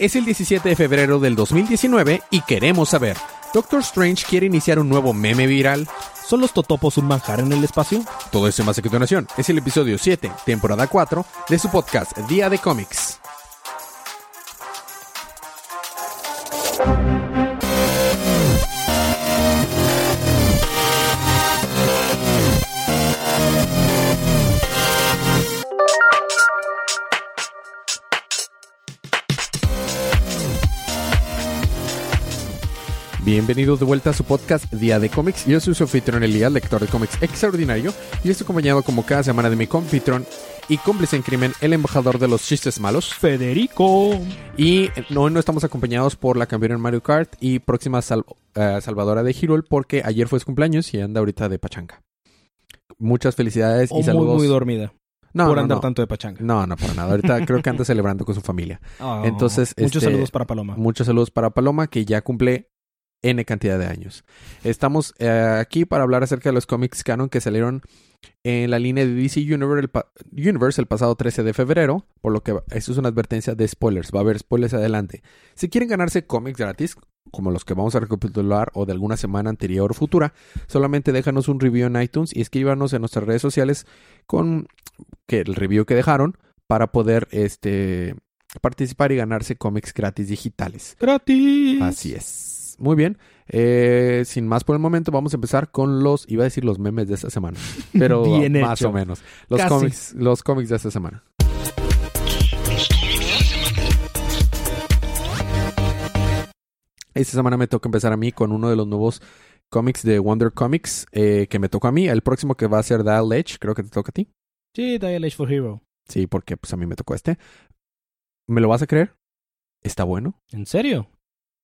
Es el 17 de febrero del 2019 y queremos saber, ¿Doctor Strange quiere iniciar un nuevo meme viral? ¿Son los totopos un manjar en el espacio? Todo eso más a continuación. Es el episodio 7, temporada 4, de su podcast Día de Cómics. Bienvenidos de vuelta a su podcast Día de Cómics. Yo soy su anfitrión Elías, lector de cómics extraordinario, y estoy acompañado como cada semana de mi confitrión y cómplice en crimen, el embajador de los chistes malos, Federico. Y hoy no estamos acompañados por la campeona en Mario Kart y próxima sal- eh, salvadora de Hirul porque ayer fue su cumpleaños y anda ahorita de pachanga. Muchas felicidades y muy, saludos. muy dormida. no, por no, andar no. tanto de pachanga. No, no, para nada. Ahorita creo que anda celebrando con su familia. Ah, Entonces, Muchos este, saludos para Paloma. Muchos saludos para Paloma, que ya cumple N cantidad de años. Estamos eh, aquí para hablar acerca de los cómics canon que salieron en la línea de DC Universe el, pa- Universe el pasado 13 de febrero, por lo que esto es una advertencia de spoilers. Va a haber spoilers adelante. Si quieren ganarse cómics gratis, como los que vamos a recapitular o de alguna semana anterior o futura, solamente déjanos un review en iTunes y escríbanos en nuestras redes sociales con que el review que dejaron para poder este participar y ganarse cómics gratis digitales. ¡Gratis! Así es. Muy bien. Eh, sin más por el momento, vamos a empezar con los, iba a decir los memes de esta semana, pero Bien más hecho. o menos. Los Casi. cómics, los cómics de esta semana. Esta semana me toca empezar a mí con uno de los nuevos cómics de Wonder Comics eh, que me tocó a mí. El próximo que va a ser Dial Edge, creo que te toca a ti. Sí, Dial Age for Hero. Sí, porque pues a mí me tocó este. ¿Me lo vas a creer? Está bueno. ¿En serio?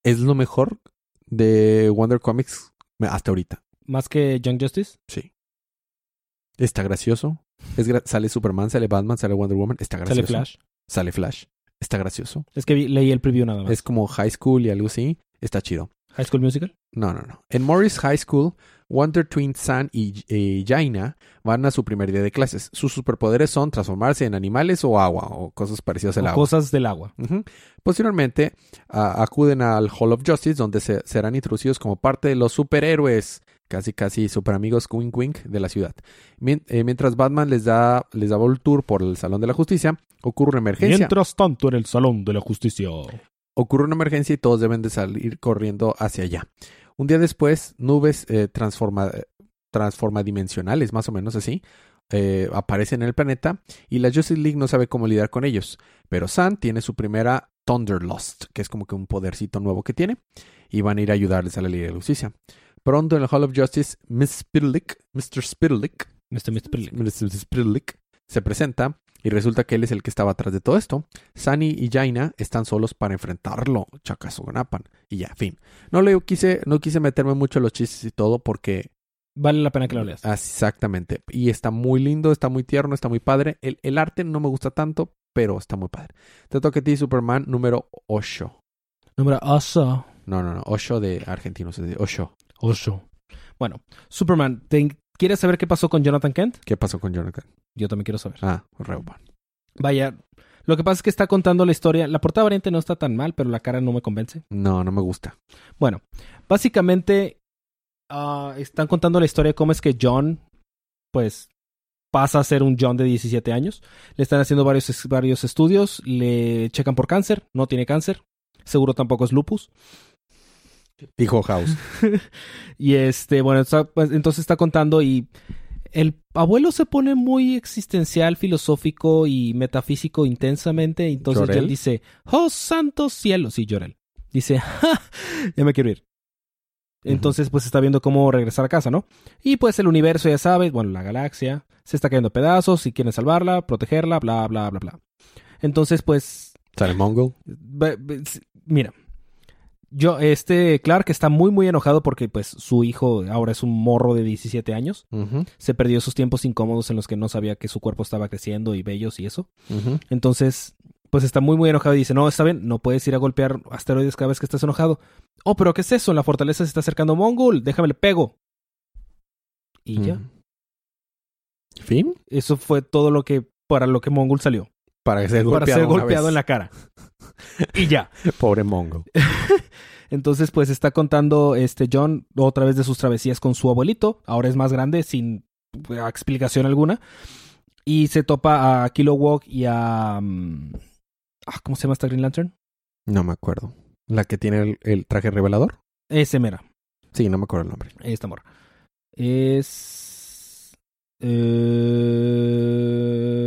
Es lo mejor de Wonder Comics hasta ahorita. ¿Más que Young Justice? Sí. Está gracioso. Es gra- sale Superman, sale Batman, sale Wonder Woman. Está ¿Sale gracioso. Flash? Sale Flash. Está gracioso. Es que vi- leí el preview nada más. Es como High School y algo así. Está chido. ¿High School Musical? No, no, no. En Morris High School, Wonder Twin Sun y eh, Jaina van a su primer día de clases. Sus superpoderes son transformarse en animales o agua o cosas parecidas al agua. cosas del agua. Posteriormente, acuden al Hall of Justice, donde se- serán introducidos como parte de los superhéroes, casi casi super amigos wink wink de la ciudad. Mien- eh, mientras Batman les da les daba el tour por el Salón de la Justicia, ocurre una emergencia. Mientras tanto, en el Salón de la Justicia. Ocurre una emergencia y todos deben de salir corriendo hacia allá. Un día después, nubes eh, transforma, transformadimensionales, más o menos así, eh, aparecen en el planeta y la Justice League no sabe cómo lidiar con ellos. Pero Sun tiene su primera Thunderlust, que es como que un podercito nuevo que tiene, y van a ir a ayudarles a la Liga de Justicia. Pronto en el Hall of Justice, Miss Spitlick, Mr. Spitlick, Mr. Perlick. Mr. Spitlick se presenta y resulta que él es el que estaba atrás de todo esto. Sunny y Jaina están solos para enfrentarlo, Chakazonapan. Y ya, fin. No le quise, no quise meterme mucho en los chistes y todo porque Vale la pena que lo leas. Ah, exactamente. Y está muy lindo, está muy tierno, está muy padre. El, el arte no me gusta tanto, pero está muy padre. Te toca a ti Superman número 8. Número 8. No, no, no. 8 de argentinos, es de 8. 8. Bueno, Superman, ¿te- ¿quieres saber qué pasó con Jonathan Kent? ¿Qué pasó con Jonathan? Yo también quiero saber. Ah, Reuban. Vaya, lo que pasa es que está contando la historia. La portada variante no está tan mal, pero la cara no me convence. No, no me gusta. Bueno, básicamente ah, están contando la historia de cómo es que John, pues, pasa a ser un John de 17 años. Le están haciendo varios, varios estudios, le checan por cáncer, no tiene cáncer. Seguro tampoco es lupus. Dijo House. Y este, bueno, está- pues, entonces está contando y el abuelo se pone muy existencial, filosófico y metafísico intensamente. Entonces él dice, oh santo cielo. Sí, Llorel. Dice, "Ja, ya me quiero ir. Entonces, pues está viendo cómo regresar a casa, ¿no? Y pues el universo, ya sabes, bueno, la galaxia se está cayendo a pedazos y quieren salvarla, protegerla, bla, bla, bla, bla. Entonces, pues Sale Mongol. Mira, yo, este Clark está muy, muy enojado porque, pues, su hijo ahora es un morro de 17 años. Se perdió esos tiempos incómodos en los que no sabía que su cuerpo estaba creciendo y bellos y eso. Entonces, pues está muy, muy enojado y dice, no, está bien, no puedes ir a golpear asteroides cada vez que estés enojado. Oh, pero ¿qué es eso? La fortaleza se está acercando Mongol, déjame le pego. Y ya. Ujú. ¿Fin? Eso fue todo lo que, para lo que Mongol salió. Para ser para golpeado, ser en la cara. y ya. Pobre mongo. Entonces, pues está contando este John otra vez de sus travesías con su abuelito. Ahora es más grande, sin eh, explicación alguna. Y se topa a Kilowog y a. mm, ah, ¿Cómo se llama esta Green Lantern? No me acuerdo. ¿La que tiene el, el traje revelador? Ese mera. Sí, no me acuerdo el nombre. Esta morra. Es.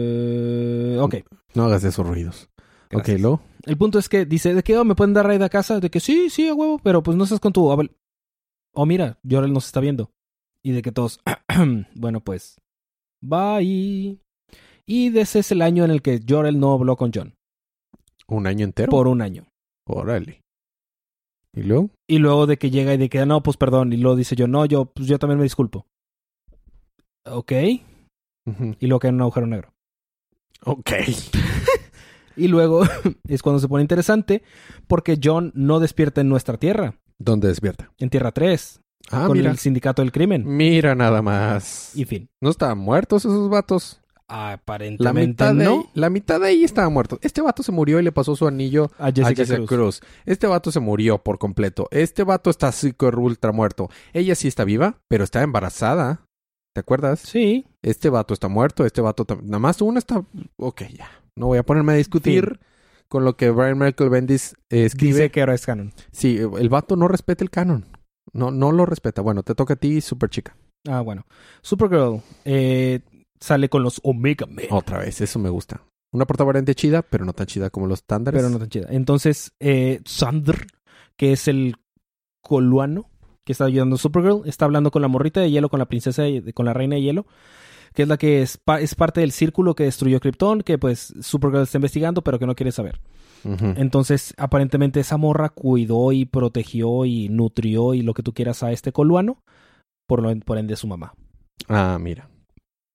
eh, Ok. No hagas esos ruidos. Gracias. Ok, luego. El punto es que dice, ¿de qué oh, me pueden dar raid a casa? De que sí, sí, a huevo, pero pues no estás con tu abuelo. Oh, mira, Jorel nos está viendo. Y de que todos, bueno, pues, bye. Y de ese es el año en el que Jorel no habló con John. ¿Un año entero? Por un año. Órale. ¿Y luego? Y luego de que llega y de que, no, pues perdón. Y luego dice yo, no, yo, pues yo también me disculpo. Ok. Y luego cae en un agujero negro. Ok. Y luego es cuando se pone interesante porque John no despierta en nuestra tierra, ¿Dónde despierta? en Tierra 3, Ah, con mira. el sindicato del crimen. Mira nada más. Y fin. ¿No estaban muertos esos vatos? La Aparentemente mitad, de no. ahí, la mitad de ahí estaban muertos. Este vato se murió y le pasó su anillo A Jessica, a Jessica Cruz. Cruz. Este vato se murió por completo. Este vato está super ultra muerto. Ella sí está viva, pero está embarazada. ¿Te acuerdas? Sí. Este vato está muerto, este vato... Nada más uno está... Ok, ya. No voy a ponerme a discutir con lo que Brian Michael Bendis eh, escribe. Dice que ahora es canon. Sí, el vato no respeta el canon. No, no lo respeta. Bueno, te toca a ti, super chica. Ah, bueno. Supergirl eh, sale con los Omega Men. Otra vez, eso me gusta. Una portada variante chida, pero no tan chida como los estándares. pero no tan chida. Entonces, eh, Sandr, que es el coluano que está ayudando a Supergirl, está hablando con la morrita de hielo, con la princesa, de- con la reina de hielo, que es la que es, pa- es parte del círculo que destruyó Krypton, que pues Supergirl está investigando, pero que no quiere saber. Entonces, aparentemente esa morra cuidó y protegió y nutrió y lo que tú quieras a este coluano, por, lo, por ende su mamá. Ah, mira.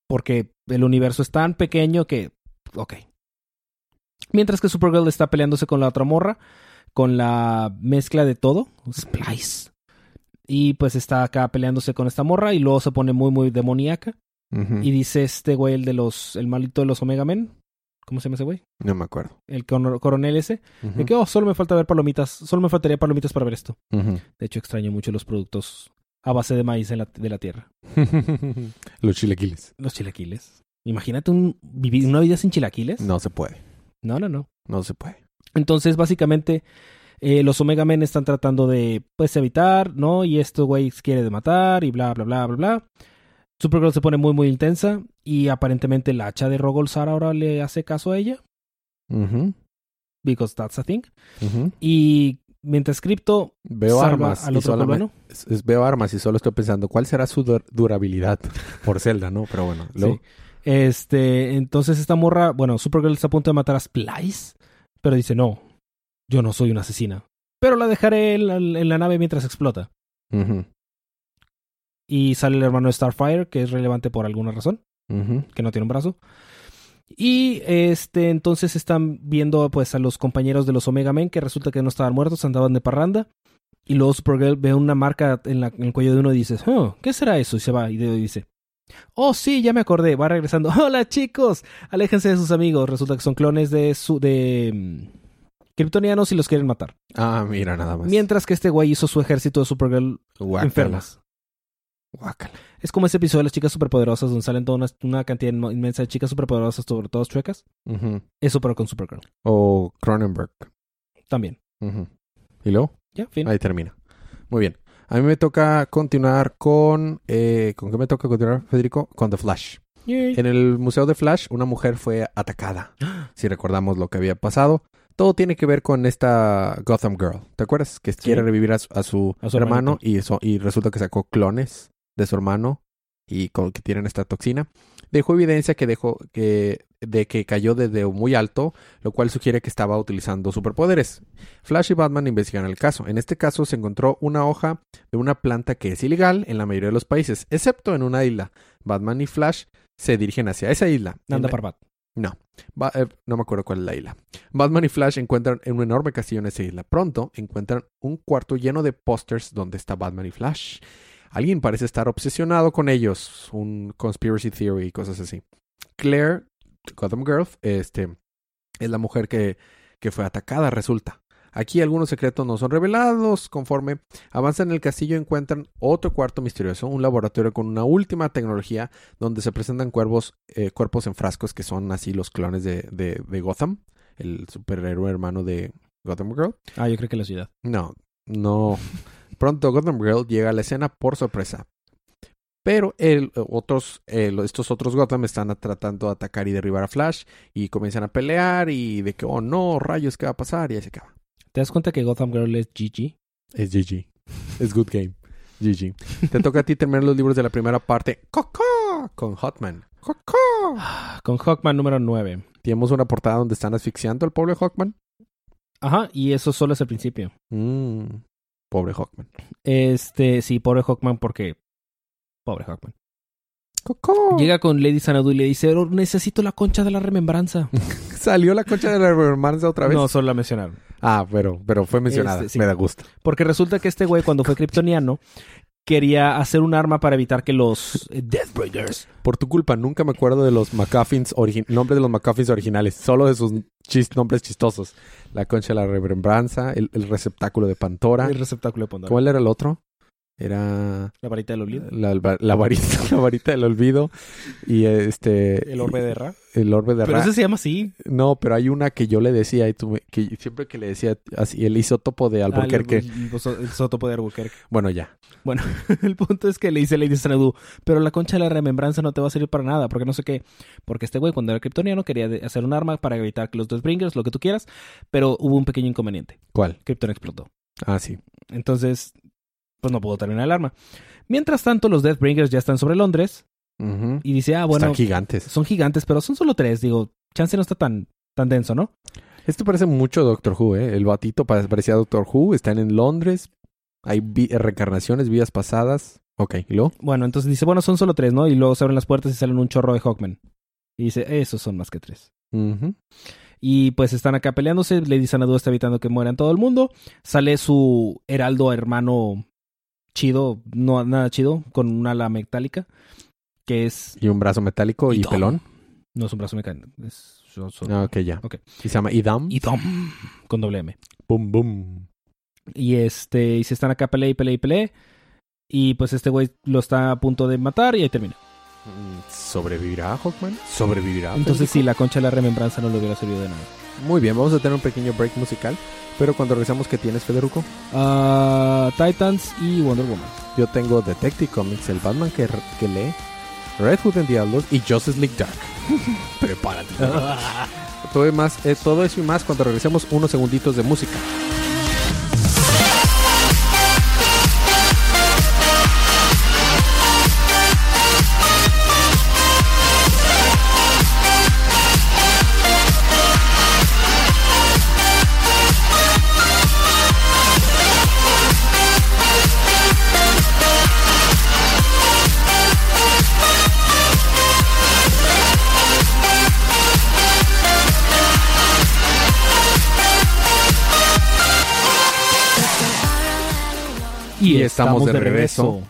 Porque el universo es tan pequeño que... Ok. Mientras que Supergirl está peleándose con la otra morra, con la mezcla de todo, Splice. Y pues está acá peleándose con esta morra y luego se pone muy, muy demoníaca. Y dice este güey, el de los... El malito de los Omega Men. ¿Cómo se llama ese güey? No me acuerdo. El coronel ese. Ujú. De que, oh, solo me falta ver palomitas. Solo me faltaría palomitas para ver esto. De hecho, extraño mucho los productos a base de maíz en la- de la tierra. los chilequiles. Los chilaquiles. Imagínate un, vivir una vida sin chilaquiles. No se puede. no, no. no. No se puede. Entonces, básicamente, eh, los Omega Men están tratando de, pues, evitar, ¿no? Y esto, güey, quiere de matar y bla, bla, bla, bla, bla. Supergirl se pone muy, muy intensa y aparentemente la hacha de Rogolzar ahora le hace caso a ella. Ujú. Because that's a thing. Ujú. Y mientras Crypto Veo armas. al y otro es- es- veo armas y solo estoy pensando cuál será su dur- durabilidad por Zelda, ¿no? Pero bueno, luego. Sí. Este, entonces esta morra, bueno, Supergirl está a punto de matar a Splice, pero dice, no, yo no soy una asesina. Pero la dejaré en la, en la nave mientras explota. Y sale el hermano de Starfire, que es relevante por alguna razón, que no tiene un brazo. Y este, entonces están viendo pues a los compañeros de los Omega Men, que resulta que no estaban muertos, andaban de parranda. Y luego Supergirl ve una marca en, la- en el cuello de uno y dice, oh, ¿qué será eso? Y se va y de- dice, oh sí, ya me acordé, va regresando. Hola chicos, aléjense de sus amigos. Resulta que son clones de su de mm, kryptonianos y los quieren matar. Ah, mira, nada más. Mientras que este güey hizo su ejército de Supergirl Guácala. enfermas. Guácala. Es como ese episodio de las chicas superpoderosas donde salen toda una, una cantidad inmensa de chicas superpoderosas, sobre todas chuecas. Eso pero con Supergirl. O Cronenberg. También. ¿Y luego? Ya, fin. Ahí termina. Muy bien. A mí me toca continuar con... eh, ¿Con qué me toca continuar, Federico? Con The Flash. Yay. En el Museo de Flash, una mujer fue atacada. Si recordamos lo que había pasado. Todo tiene que ver con esta Gotham Girl. ¿Te acuerdas? Que quiere revivir a su, a su A su hermano y, y resulta que sacó clones de su hermano y con, que tienen esta toxina. Dejó evidencia que dejó que de que cayó desde muy alto, lo cual sugiere que estaba utilizando superpoderes. Flash y Batman investigan el caso. En este caso se encontró una hoja de una planta que es ilegal en la mayoría de los países, excepto en una isla. Batman y Flash se dirigen hacia esa isla. Nanda Ba- eh, no me acuerdo cuál es la isla. Batman y Flash encuentran en un enorme castillo en esa isla. Pronto encuentran un cuarto lleno de pósters donde está Batman y Flash. Alguien parece estar obsesionado con ellos. Un conspiracy theory y cosas así. Claire, Gotham Girl, este, es la mujer que, que fue atacada, resulta. Aquí algunos secretos no son revelados. Conforme avanzan en el castillo encuentran otro cuarto misterioso, un laboratorio con una última tecnología donde se presentan cuervos, eh, cuerpos en frascos que son así los clones de, de, de Gotham, el superhéroe hermano de Gotham Girl. Ah, yo creo que la ciudad. No, no. Pronto Gotham Girl llega a la escena por sorpresa. Pero el, otros, eh, estos otros Gotham están tratando de atacar y derribar a Flash y comienzan a pelear y de que, oh no, rayos, ¿qué va a pasar? Y ahí se acaba. ¿Te das cuenta que Gotham Girl es GG? Es GG. Es good game. GG. Te toca a ti terminar los libros de la primera parte. ¡Coco! Con Hotman. ¡Coco! Con Hawkman número 9. Tenemos una portada donde están asfixiando al pobre Hawkman. Ajá, y eso solo es el principio. Mm, pobre Hawkman. Este, sí, pobre Hawkman porque... Pobre Hawkman. ¡Coco! Llega con Lady Sanadu y le dice, "Oh, necesito la concha de la remembranza. Salió la concha de la hermanza otra vez. No, solo la mencionaron. Ah, pero, pero fue mencionada. Este, sí. Me da gusto. Porque resulta que este güey, cuando fue kryptoniano, quería hacer un arma para evitar que los eh, Deathbringers... Por tu culpa, nunca me acuerdo de los McCuffins, nombres de los McCuffins originales, solo de sus chis- nombres chistosos. La concha de la remembranza, el, el receptáculo de Pantora. El receptáculo de Pandora. ¿Cuál era el otro? Era La varita del olvido. la, la- la varita, la varita del olvido y este El orbe de Ra. el orbe de Pero Ra. ese se llama así. No, pero hay una que yo le decía y tú me- que siempre que le decía así el isótopo de Albuquerque. Ah, el, el, isótopo de Albuquerque. Bueno, ya. Bueno, el punto es que le dice Lady Sanadu, pero la concha de la remembranza no te va a servir para nada, porque no sé qué. Porque este güey, cuando era kryptoniano, quería hacer un arma para evitar que los Deathbringers, lo que tú quieras, pero hubo un pequeño inconveniente. ¿Cuál? Krypton explotó. Ah, sí. Entonces, pues no pudo terminar el arma. Mientras tanto, los Deathbringers ya están sobre Londres y dice, ah, bueno, Están gigantes. son gigantes, pero son solo tres. Digo, chance no está tan, tan denso, ¿no? Esto parece mucho Doctor Who, ¿eh? El batito pa- parecía Doctor Who. Están en Londres. Hay vi- reencarnaciones, vidas pasadas. Ok, ¿y luego? Bueno, entonces dice, bueno, son solo tres, ¿no? Y luego se abren las puertas y salen un chorro de Hawkman. Y dice, esos son más que tres. Y pues están acá peleándose. Lady Sanadu está evitando que mueran todo el mundo. Sale su heraldo hermano chido, no nada chido, con un ala metálica. Que es. Y un brazo metálico y pelón. No es un brazo mecánico. Es. son- son- Ah, ok, ya. Ok. Y se llama Idam. Idom. Con doble M. Boom, boom. Y este. Y se están acá pelea y pelea y pelea. Y pues este güey lo está a punto de matar y ahí termina. Mm, ¿Sobrevivirá Hawkman? ¿Sobrevivirá? Entonces sí, Federico? la concha de la remembranza no le hubiera servido de nada. Muy bien, vamos a tener un pequeño break musical. Pero cuando regresamos, ¿qué tienes, Federico? Ah, Titans y Wonder Woman. Yo tengo Detective Comics, el Batman que, que lee, Red Hood en Diablos y Justice League Dark. Prepárate. todo, más, eh, todo eso y más cuando regresemos unos segunditos de música. Estamos de regreso.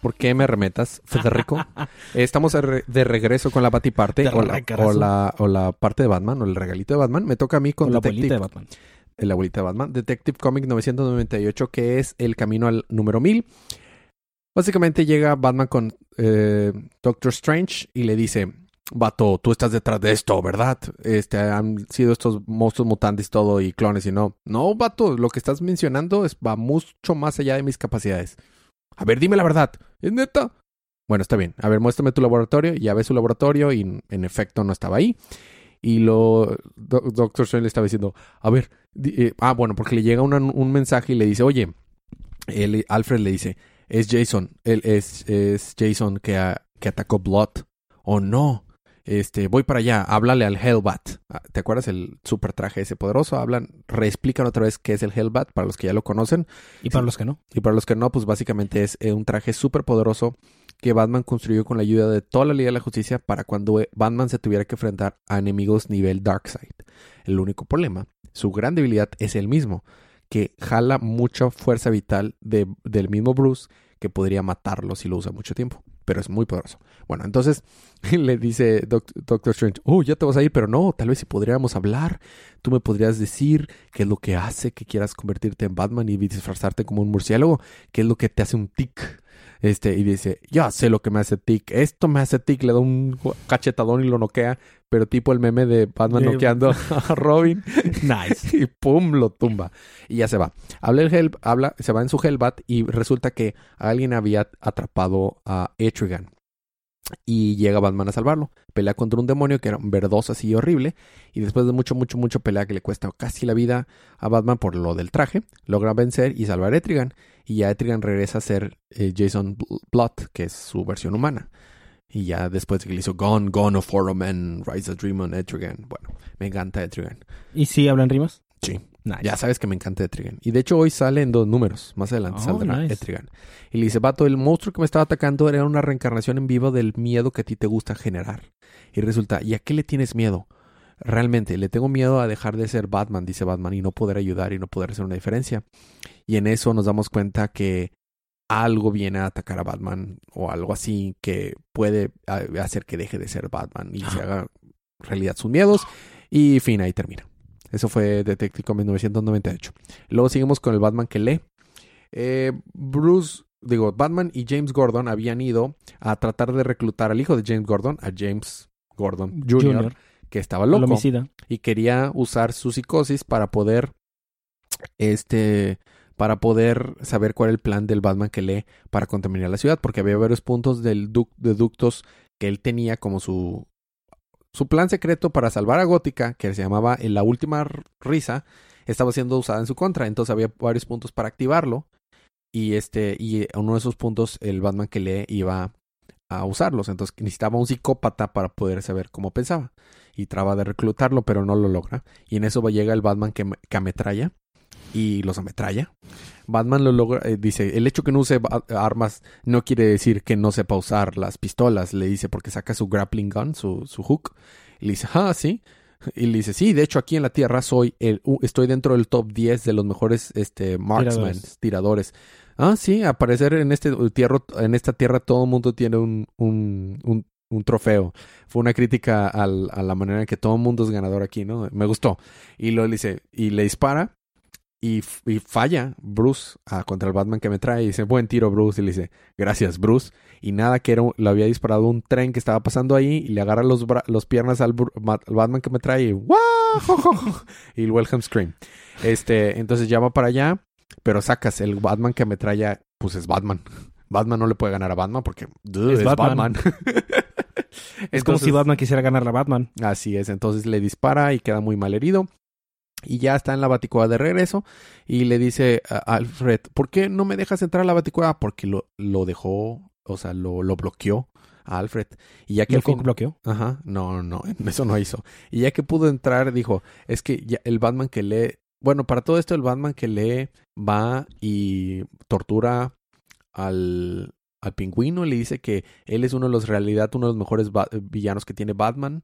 ¿Por qué me remetas, Federico? Eh, Estamos de, re- de regreso con la Batiparte o la, o, la, o la parte de Batman o el regalito de Batman. Me toca a mí con Con la Detective, abuelita de Batman. la abuelita de Batman. Detective Comic 998, que es el camino al número 1000. Básicamente llega Batman con eh, Doctor Strange y le dice, Vato, tú estás detrás de esto, ¿verdad? Este, han sido estos monstruos mutantes y todo y clones y no. No, Vato, lo que estás mencionando es, va mucho más allá de mis capacidades. A ver, dime la verdad. ¿Es neta? Bueno, está bien. A ver, muéstrame tu laboratorio. Ya ves su laboratorio y en efecto no estaba ahí. Y lo Do- Doctor Strange le estaba diciendo, a ver, eh, ah, bueno, porque le llega una- un mensaje y le dice, oye, él- Alfred le dice, es Jason, él es, es Jason que, a- que atacó Blood. O no, este, voy para allá, háblale al Hellbat. Ah, ¿Te acuerdas el super traje ese poderoso? Hablan, reexplican otra vez qué es el Hellbat para los que ya lo conocen. Y para los que no. Y para los que no, pues básicamente es eh, un traje súper poderoso que Batman construyó con la ayuda de toda la Liga de la Justicia para cuando eh, Batman se tuviera que enfrentar a enemigos nivel Darkseid. El único problema, su gran debilidad es el mismo, que jala mucha fuerza vital de- del mismo Bruce que podría matarlo si lo usa mucho tiempo. Pero es muy poderoso. Bueno, entonces le dice Doc- Doctor Strange, oh, ya te vas a ir, pero no, tal vez si podríamos hablar, tú me podrías decir qué es lo que hace que quieras convertirte en Batman y disfrazarte como un murciélago, qué es lo que te hace un tic. Este, y dice, ya sé lo que me hace tic, esto me hace tic, le da un cachetadón y lo noquea, pero tipo el meme de Batman noqueando a Robin Nice. y pum, lo tumba. Y ya se va. Habla el Hell, habla, se va en su Hellbat y resulta que alguien había atrapado a Etrigan. Y llega Batman a salvarlo. Pelea contra un demonio que era verdoso así horrible. Y después de mucho, mucho, mucho pelea que le cuesta casi la vida a Batman por lo del traje, logra vencer y salvar a Etrigan. Y ya Etrigan regresa a ser eh, Jason Bl- Blood, que es su versión humana. Y ya después de que le hizo Gone, Gone of Horror Man, Rise of Dream on Etrigan. Bueno, me encanta Etrigan. ¿Y si hablan rimas? Sí. Nice. Ya sabes que me encanta Etrigan. Y de hecho hoy sale en dos números. Más adelante Oh, saldrá nice. Etrigan. Y le dice, vato, el monstruo que me estaba atacando era una reencarnación en vivo del miedo que a ti te gusta generar. Y resulta, ¿y a qué le tienes miedo? Realmente, le tengo miedo a dejar de ser Batman, dice Batman, y no poder ayudar y no poder hacer una diferencia. Y en eso nos damos cuenta que algo viene a atacar a Batman o algo así que puede hacer que deje de ser Batman y se haga realidad sus miedos. Y fin, ahí termina. Eso fue Detective Comics 1998. Luego seguimos con el Batman que lee. Eh, Bruce, digo, Batman y James Gordon habían ido a tratar de reclutar al hijo de James Gordon, a James Gordon Jr., Junior. que estaba El loco homicida. y quería usar su psicosis para poder este para poder saber cuál era el plan del Batman que lee para contaminar la ciudad porque había varios puntos del de ductos que él tenía como su su plan secreto para salvar a Gótica que se llamaba la última risa estaba siendo usada en su contra entonces había varios puntos para activarlo y este y uno de esos puntos el Batman que lee iba a usarlos entonces necesitaba un psicópata para poder saber cómo pensaba y traba de reclutarlo, pero no lo logra. Y en eso llega el Batman que, que ametralla y los ametralla. Batman lo logra, eh, dice, el hecho que no use armas no quiere decir que no sepa usar las pistolas, le dice, porque saca su grappling gun, su, su hook, y le dice, ah, sí. Y le dice, sí, de hecho aquí en la Tierra soy el, estoy dentro del top 10 de los mejores este, marksmen, Tiradores. tiradores. Ah, sí, a parecer en, este tierra, en esta tierra todo el mundo tiene un, un, un, un trofeo. Fue una crítica al- a la manera en que todo el mundo es ganador aquí, ¿no? Me gustó. Y lo dice, y le dispara y, falla Bruce ah, contra el Batman que me trae. Y dice, buen tiro, Bruce. Y le dice, gracias, Bruce. Y nada, que era, le había disparado un tren que estaba pasando ahí y le agarra los, los piernas al, Batman que me trae y y el Welcome Scream. Este, entonces ya va para allá, pero sacas el Batman que me trae, pues es Batman. Batman no le puede ganar a Batman porque duh, Es es, Batman. Batman. Es como si Batman quisiera ganar a Batman. Así es, entonces le dispara y queda muy mal herido. Y ya está en la baticueva de regreso. Y le dice a Alfred, ¿por qué no me dejas entrar a la baticueva? Porque lo, lo dejó, o sea, lo, lo bloqueó a Alfred. Y ya que ¿Lo al fin- bloqueó? Ajá, no, no, eso no hizo. Y ya que pudo entrar, dijo, es que ya el Batman que lee, bueno, para todo esto el Batman que lee va y tortura al, al pingüino, le dice que él es uno de los, realidad, uno de los mejores villanos que tiene Batman.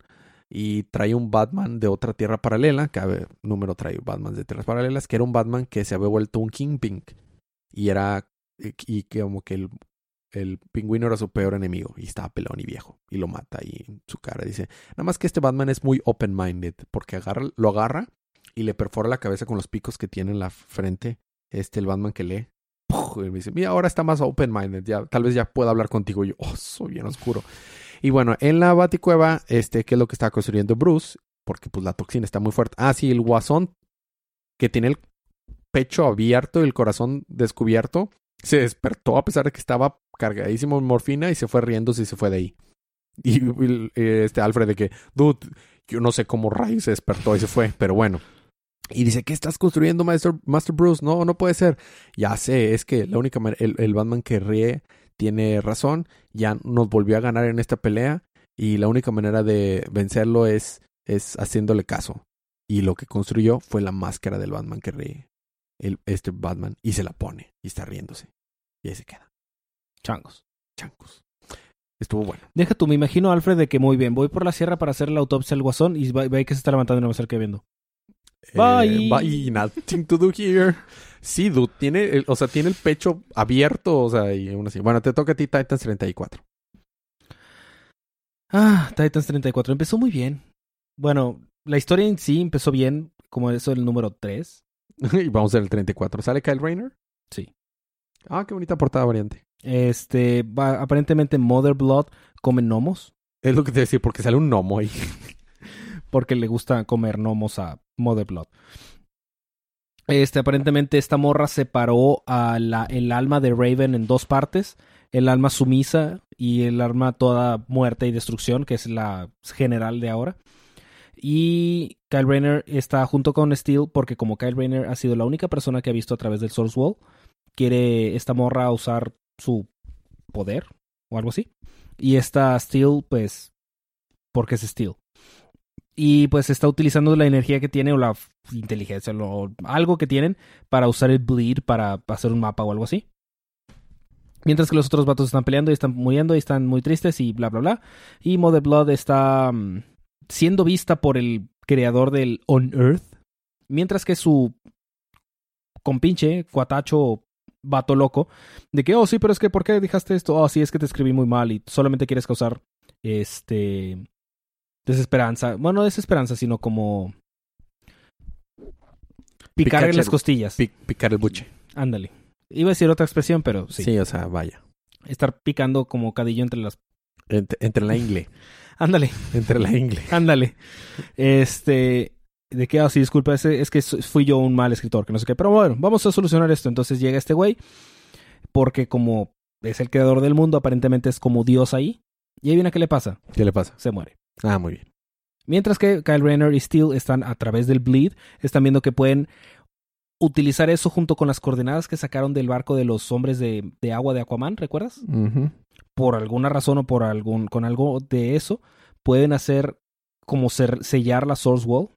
Y trae un Batman de otra tierra paralela, que a ver, número trae Batman de tierras paralelas, que era un Batman que se había vuelto un Kingpin. Y era, y que como que el, el pingüino era su peor enemigo y estaba pelón y viejo y lo mata y su cara. Dice nada más que este Batman es muy open-minded porque agarra, lo agarra y le perfora la cabeza con los picos que tiene en la frente este el Batman que lee y me dice mira ahora está más open-minded ya tal vez ya pueda hablar contigo yo oh soy bien oscuro y bueno en la baticueva este que es lo que está construyendo Bruce porque pues la toxina está muy fuerte ah sí el guasón que tiene el pecho abierto y el corazón descubierto se despertó a pesar de que estaba cargadísimo en morfina y se fue riéndose y se fue de ahí. Y, este Alfred de que, dude, yo no sé cómo rayos se despertó y se fue, pero bueno. Y dice, ¿qué estás construyendo, Master, Master Bruce? No, no puede ser. Ya sé, es que la única el, el Batman que ríe tiene razón, ya nos volvió a ganar en esta pelea y la única manera de vencerlo es, es haciéndole caso. Y lo que construyó fue la máscara del Batman que ríe. El, este Batman y se la pone y está riéndose. Y ahí se queda. Changos. Chancos. Estuvo bueno. Deja tú, me imagino Alfred de que muy bien, voy por la sierra para hacer la autopsia al guasón y ve que se está levantando y no me acerca viendo. Bye. Eh, bye. Nothing to do here. Sí, dude. Tiene, el, o sea, tiene el pecho abierto. O sea, y aún así. Bueno, te toca a ti Titans 34. Ah, Titans 34. Empezó muy bien. Bueno, la historia en sí empezó bien, como eso el número 3. y vamos a ver el 34. ¿Sale Kyle Rayner? Sí. Ah, qué bonita portada variante. Este, va, aparentemente Mother Blood come gnomos. Es lo que te decía, porque sale un gnomo ahí. porque le gusta comer gnomos a Mother Blood. Este, aparentemente esta morra separó a la, el alma de Raven en dos partes. El alma sumisa y el alma toda muerte y destrucción, que es la general de ahora. Y Kyle Rayner está junto con Steel porque como Kyle Rayner ha sido la única persona que ha visto a través del Source Wall, quiere esta morra usar su poder o algo así. Y esta Steel, pues, porque es Steel. Y pues está utilizando la energía que tiene o la inteligencia o algo que tienen para usar el bleed para hacer un mapa o algo así. Mientras que los otros vatos están peleando y están muriendo y están muy tristes y bla bla bla. Y Mother Blood está mm, siendo vista por el creador del On Earth. Mientras que su compinche, cuatacho, vato loco, de que, oh sí, pero es que, ¿por qué dejaste esto? Oh sí, es que te escribí muy mal y solamente quieres causar, este, desesperanza. Bueno, no desesperanza, sino como picar en las costillas. picar el buche. Ándale. Iba a decir otra expresión, pero sí. Sí, o sea, vaya. Estar picando como cadillo entre las... Entre, la ingle. Ándale. Entre la ingle. Ándale. Este... De qué? oh, sí, disculpa, es, que fui yo un mal escritor, que no sé qué. Pero bueno, vamos a solucionar esto. Entonces llega este güey, porque como es el creador del mundo, aparentemente es como Dios ahí. Y ahí viene qué le pasa. ¿Qué le pasa? Se muere. Ah, muy bien. Mientras que Kyle Rayner y Steel están a través del bleed, están viendo que pueden utilizar eso junto con las coordenadas que sacaron del barco de los hombres de, agua de Aquaman, ¿recuerdas? Por alguna razón o por algún, con algo de eso, pueden hacer como sellar la Source Wall.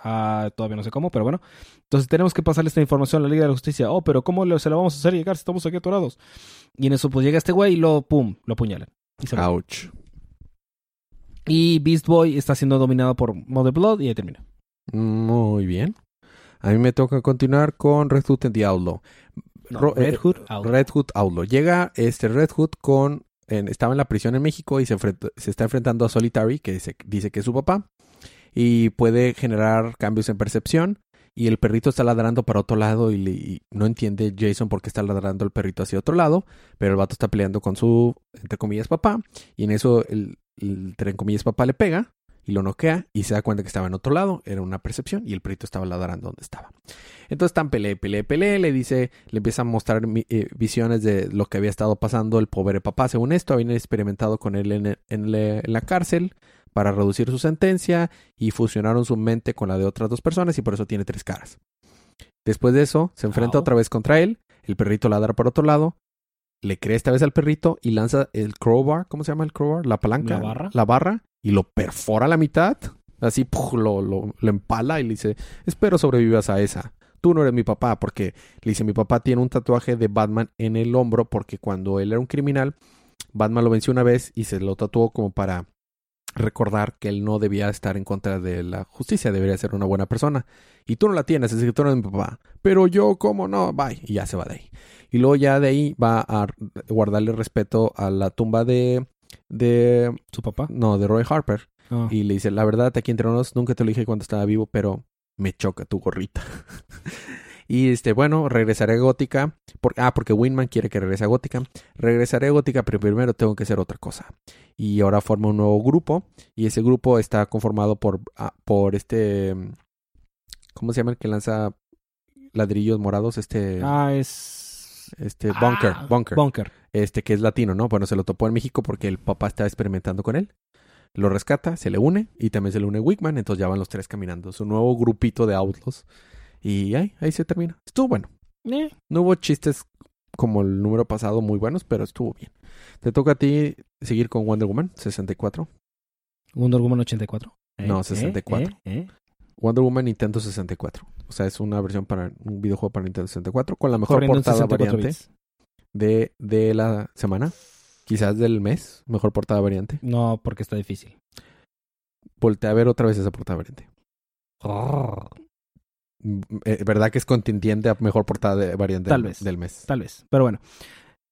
Ah, todavía no sé cómo, pero bueno. Entonces tenemos que pasarle esta información a la Liga de la Justicia. Oh, pero ¿cómo se la vamos a hacer llegar si estamos aquí atorados? Y en eso pues llega este güey y lo, pum, lo apuñalan. Y Ouch. Y Beast Boy está siendo dominado por Mother Blood y ahí termina. Muy bien. A mí me toca continuar con Red Hood en The Outlaw. Red, Hood, Outlaw. Red Hood Outlaw. Llega este Red Hood con... estaba en la prisión en México y se, se está enfrentando a Solitary, que dice que es su papá. Y puede generar cambios en percepción. Y el perrito está ladrando para otro lado y, no entiende Jason por qué está ladrando el perrito hacia otro lado. Pero el vato está peleando con su, entre comillas, papá. Y en eso el, el entre comillas, papá le pega y lo noquea y se da cuenta que estaba en otro lado, era una percepción y el perrito estaba ladrando donde estaba. Entonces están pele, pele, pele, le dice, le empieza a mostrar eh, visiones de lo que había estado pasando el pobre papá. Según esto, habían experimentado con él en, en, la cárcel para reducir su sentencia y fusionaron su mente con la de otras dos personas y por eso tiene tres caras. Después de eso, se enfrenta otra vez contra él, el perrito ladra por otro lado, le cree esta vez al perrito y lanza el crowbar, ¿cómo se llama el crowbar? La palanca. La barra. La barra y lo perfora a la mitad. Así lo, lo, empala y le dice, espero sobrevivas a esa. Tú no eres mi papá porque le dice, mi papá tiene un tatuaje de Batman en el hombro porque cuando él era un criminal, Batman lo venció una vez y se lo tatuó como para recordar que él no debía estar en contra de la justicia, debería ser una buena persona. Y tú no la tienes, es que tú no eres mi papá. Pero yo, ¿cómo no? Bye. Y ya se va de ahí. Y luego ya de ahí va a guardarle respeto a la tumba de de su papá. No, de Roy Harper. Ah. Y le dice, la verdad, aquí entre nosotros nunca te lo dije cuando estaba vivo, pero me choca tu gorrita. y este, bueno, regresaré a Gótica. ah, porque Winman quiere que regrese a Gótica. Regresaré a Gótica, pero primero tengo que hacer otra cosa. Y ahora forma un nuevo grupo. Y ese grupo está conformado por, ah, por este... ¿Cómo se llama el que lanza ladrillos morados? Este... Ah, es este Bunker, ah, Bunker. Bunker. Este que es latino, ¿no? Bueno, se lo topó en México porque el papá estaba experimentando con él. Lo rescata, se le une y también se le une Wickman, entonces ya van los tres caminando. Su nuevo grupito de outlaws. Y ahí, ahí se termina. Estuvo bueno. Eh. No hubo chistes como el número pasado muy buenos, pero estuvo bien. Te toca a ti seguir con Wonder Woman 64. Wonder Woman 84. no, 64. Eh, eh, Wonder Woman Nintendo 64. O sea, es una versión para un videojuego para Nintendo 64 con la mejor portada variante de, de la semana. Quizás del mes. Mejor portada variante. No, porque está difícil. Voltea a ver otra vez esa portada variante. Eh, ¿Verdad que es contendiente a mejor portada de variante tal del, vez, del mes? Tal vez. Pero bueno.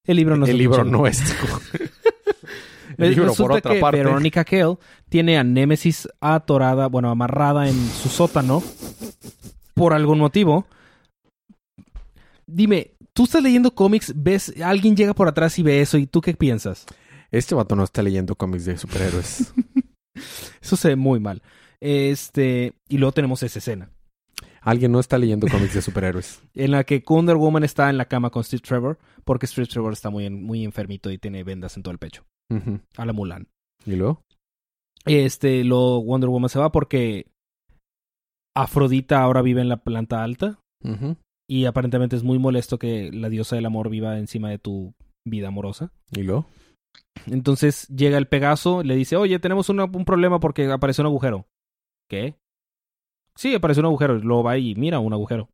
El libro no El libro no es. el libro por otra que parte. Veronica Cale tiene a Nemesis atorada, bueno, amarrada en su sótano por algún motivo. Dime, tú estás leyendo cómics, ves, alguien llega por atrás y ve eso, ¿y tú qué piensas? Este vato no está leyendo cómics de superhéroes. Eso se ve muy mal. Este, y luego tenemos esa escena Alguien no está leyendo cómics de superhéroes. en la que Wonder Woman está en la cama con Steve Trevor porque Steve Trevor está muy, muy enfermito y tiene vendas en todo el pecho. Ujú. A la Mulan. ¿Y luego? Este, lo Wonder Woman se va porque Afrodita ahora vive en la planta alta y aparentemente es muy molesto que la diosa del amor viva encima de tu vida amorosa. ¿Y luego? Entonces llega el Pegaso, le dice, oye, tenemos una- un problema porque apareció un agujero. ¿Qué? Sí, apareció un agujero. Luego va y mira un agujero.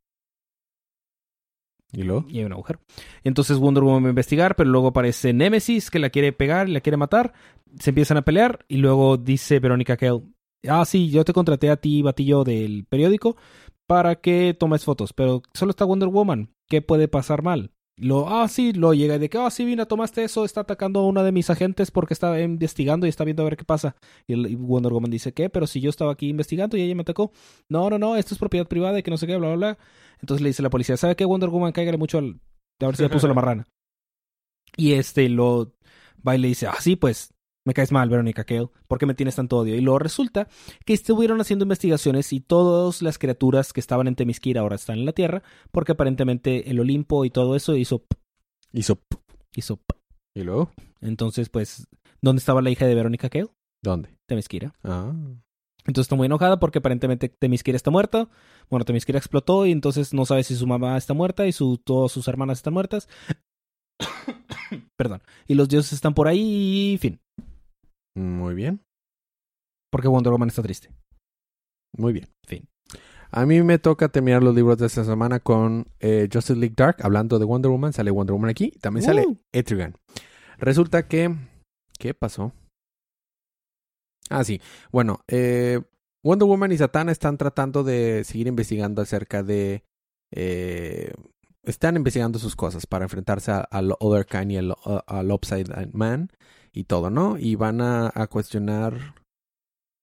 ¿Y luego? Y hay un agujero. Entonces Wonder Woman va a investigar, pero luego aparece Nemesis que la quiere pegar, la quiere matar. Se empiezan a pelear y luego dice Verónica Kell, ah, sí, yo te contraté a ti, batillo del periódico, para que tomes fotos, pero solo está Wonder Woman. ¿Qué puede pasar mal? Lo, ah, sí, lo llega de que, ah, sí, Vina, tomaste eso, está atacando a una de mis agentes porque está investigando y está viendo a ver qué pasa. Y, el, y Wonder Woman dice, ¿qué? Pero si yo estaba aquí investigando y ella me atacó. No, no, no, esto es propiedad privada y que no sé qué, bla, bla, bla. Entonces le dice la policía, ¿sabe qué, Wonder Woman? Cáigale mucho al... A ver si ya puso la marrana. Y este lo va y le dice, ah, sí, pues me caes mal, Verónica Cale, ¿por qué me tienes tanto odio? Y luego resulta que estuvieron haciendo investigaciones y todas las criaturas que estaban en Temisquira ahora están en la Tierra, porque aparentemente el Olimpo y todo eso hizo... Hizo... hizo ¿Y luego? Entonces, pues, ¿dónde estaba la hija de Verónica Cale? ¿Dónde? Temisquira. Ah. Entonces está muy enojada porque aparentemente Temisquira está muerta. Bueno, Temisquira explotó y entonces no sabe si su mamá está muerta y su, todas sus hermanas están muertas. Perdón. Y los dioses están por ahí y fin. Muy bien. Porque Wonder Woman está triste. Muy bien. Fin. A mí me toca terminar los libros de esta semana con eh, Justice League Dark. Hablando de Wonder Woman, sale Wonder Woman aquí. También sale Uh. Etrigan. Resulta que... ¿Qué pasó? Ah, sí. Bueno, eh, Wonder Woman y Satana están tratando de seguir investigando acerca de... eh, están investigando sus cosas para enfrentarse a- al Other Kind y al, al Upside Man y todo, ¿no? Y van a, a cuestionar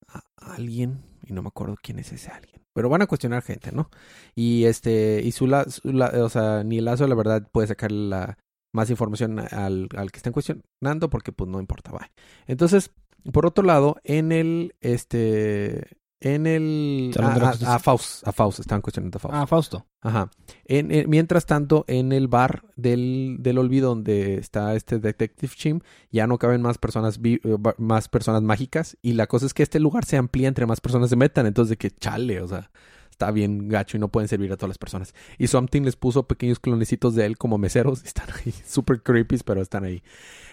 a alguien y no me acuerdo quién es ese alguien. Pero van a cuestionar gente, ¿no? Y este, y su, la, o sea, ni Lazo la verdad puede sacar la más información al, al que estén cuestionando porque pues no importa, va. Entonces, por otro lado, en el, este, en el, a, a, a Faust, a Faust, estaban cuestionando a Faust. Ah, Fausto. Ajá. En, en- mientras tanto, en el bar del, del olvido donde está este Detective Chim, ya no caben más personas vi- eh, más personas mágicas. Y la cosa es que este lugar se amplía entre más personas se metan. Entonces, de que chale, o sea, está bien gacho y no pueden servir a todas las personas. Y Something les puso pequeños clonecitos de él como meseros. Están ahí, super creepy, pero están ahí.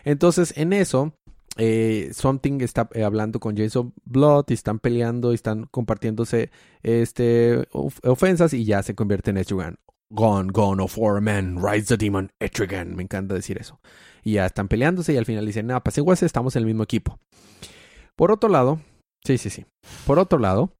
Entonces, en eso, eh, Something está eh, hablando con Jason Blood y están peleando y están compartiéndose este of- ofensas y ya se convierte en Etrigan. Gone, gone of war men, rise the demon Etrigan. Me encanta decir eso. Y ya están peleándose y al final dicen, no, apaciguase, estamos en el mismo equipo. Por otro lado, sí, sí, sí. Por otro lado,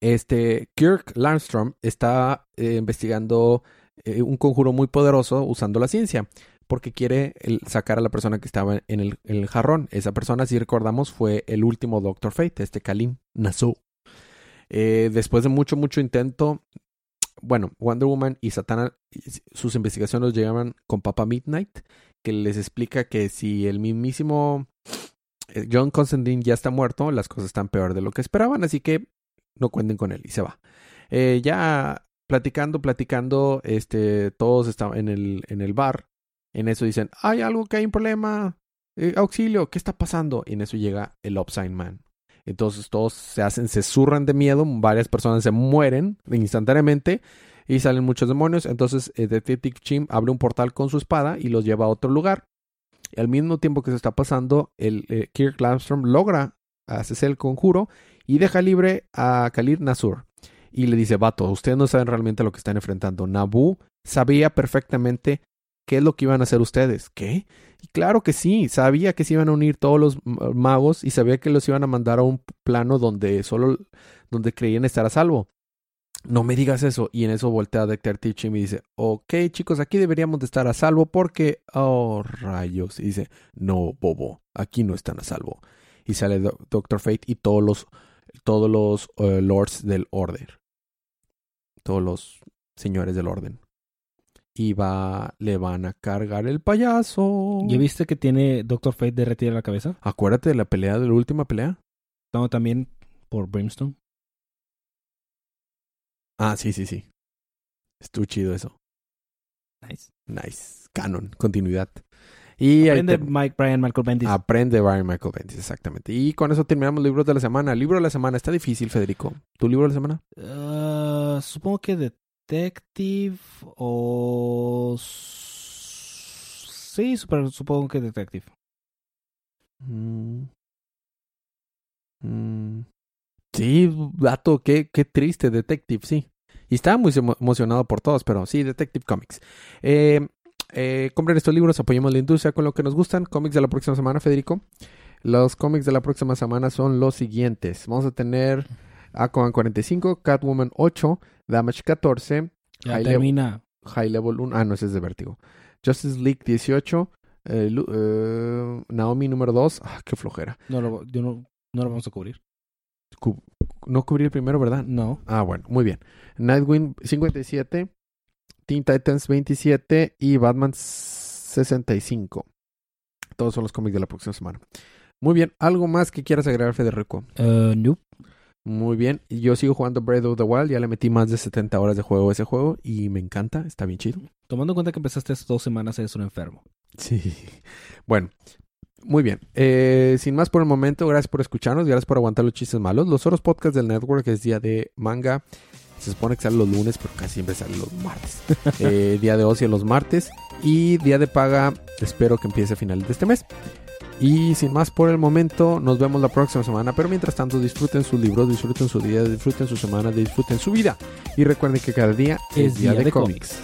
este Kirk Landstrom está eh, investigando un conjuro muy poderoso usando la ciencia porque quiere sacar a la persona que estaba en el, en el jarrón. Esa persona, si recordamos, fue el último Doctor Fate, este Kalim Nassau. Eh, después de mucho, mucho intento, bueno, Wonder Woman y Satana, sus investigaciones los llegaban con Papa Midnight, que les explica que si el mismísimo eh, John Constantine ya está muerto, las cosas están peor de lo que esperaban, así que no cuenten con él y se va. Eh, ya platicando, platicando, este, todos estaban en el, en el bar. En eso dicen, hay algo que hay un problema, eh, auxilio, ¿qué está pasando? Y en eso llega el Upside Man. Entonces todos se hacen, se zurran de miedo, varias personas se mueren instantáneamente y salen muchos demonios. Entonces eh, Detective Chim abre un portal con su espada y los lleva a otro lugar. Y al mismo tiempo que se está pasando, el eh, Kirk Landstrom logra hacer el conjuro y deja libre a Khalid Nasur. Y le dice, vato, ustedes no saben realmente lo que están enfrentando. Nabu sabía perfectamente qué es lo que iban a hacer ustedes. ¿Qué? Y claro que sí, sabía que se iban a unir todos los m- magos y sabía que los iban a mandar a un plano donde solo donde creían estar a salvo. no me digas eso. Y en eso voltea Detective Jim y dice, ok chicos, aquí deberíamos de estar a salvo porque, oh rayos. Y dice, no, bobo, aquí no están a salvo. Y sale Do- Doctor Fate y todos los, todos los eh, lords del order. Todos los señores del orden. Y va, le van a cargar el payaso. ¿Ya viste que tiene Doctor Fate derretida la cabeza? Acuérdate de la pelea, de la última pelea. No, también por Brimstone. Ah, sí, sí, sí. Estuvo chido eso. Nice. Nice. Canon, continuidad. Y Aprende te- Mike Bryan, Michael Bendis. Aprende Brian Michael Bendis, exactamente. Y con eso terminamos libros de la semana. Libro de la semana está difícil, Federico. ¿Tu libro de la semana? Ah, supongo que Detective o... Sí, supongo que Detective. Mm. Mm. Sí, dato, qué, qué triste, Detective, sí. Y estaba muy emo- emocionado por todos, pero sí, Detective Comics. Eh, eh, compren estos libros, apoyemos la industria con lo que nos gustan. Cómics de la próxima semana, Federico. Los cómics de la próxima semana son los siguientes. Vamos a tener Aquaman 45, Catwoman 8, Damage 14, Ya. High Level 1. Ah, no, ese es de Vértigo. Justice League 18, eh, eh, Naomi número 2. Ah, qué flojera. No lo, yo no, no lo vamos a cubrir. Cu- no cubrí el primero, ¿verdad? No. Ah, bueno, muy bien. Nightwing 57, Teen Titans 27 y Batman 65. Todos son los cómics de la próxima semana. Muy bien, ¿algo más que quieras agregar, Federico? Uh, nope. Muy bien, yo sigo jugando Breath of the Wild, ya le metí más de 70 horas de juego a ese juego y me encanta, está bien chido. Tomando en cuenta que empezaste hace dos semanas, eres un enfermo. Sí. Bueno, muy bien. Eh, sin más por el momento, gracias por escucharnos, gracias por aguantar los chistes malos. Los otros podcasts del network es día de manga. Se supone que sale los lunes, pero casi siempre sale los martes. Eh, día de ocio los martes. Y día de paga, espero que empiece a finales de este mes. Y sin más por el momento, nos vemos la próxima semana. Pero mientras tanto, disfruten sus libros, disfruten su día, disfruten su semana, disfruten su vida. Y recuerden que cada día es, día, de, cómics.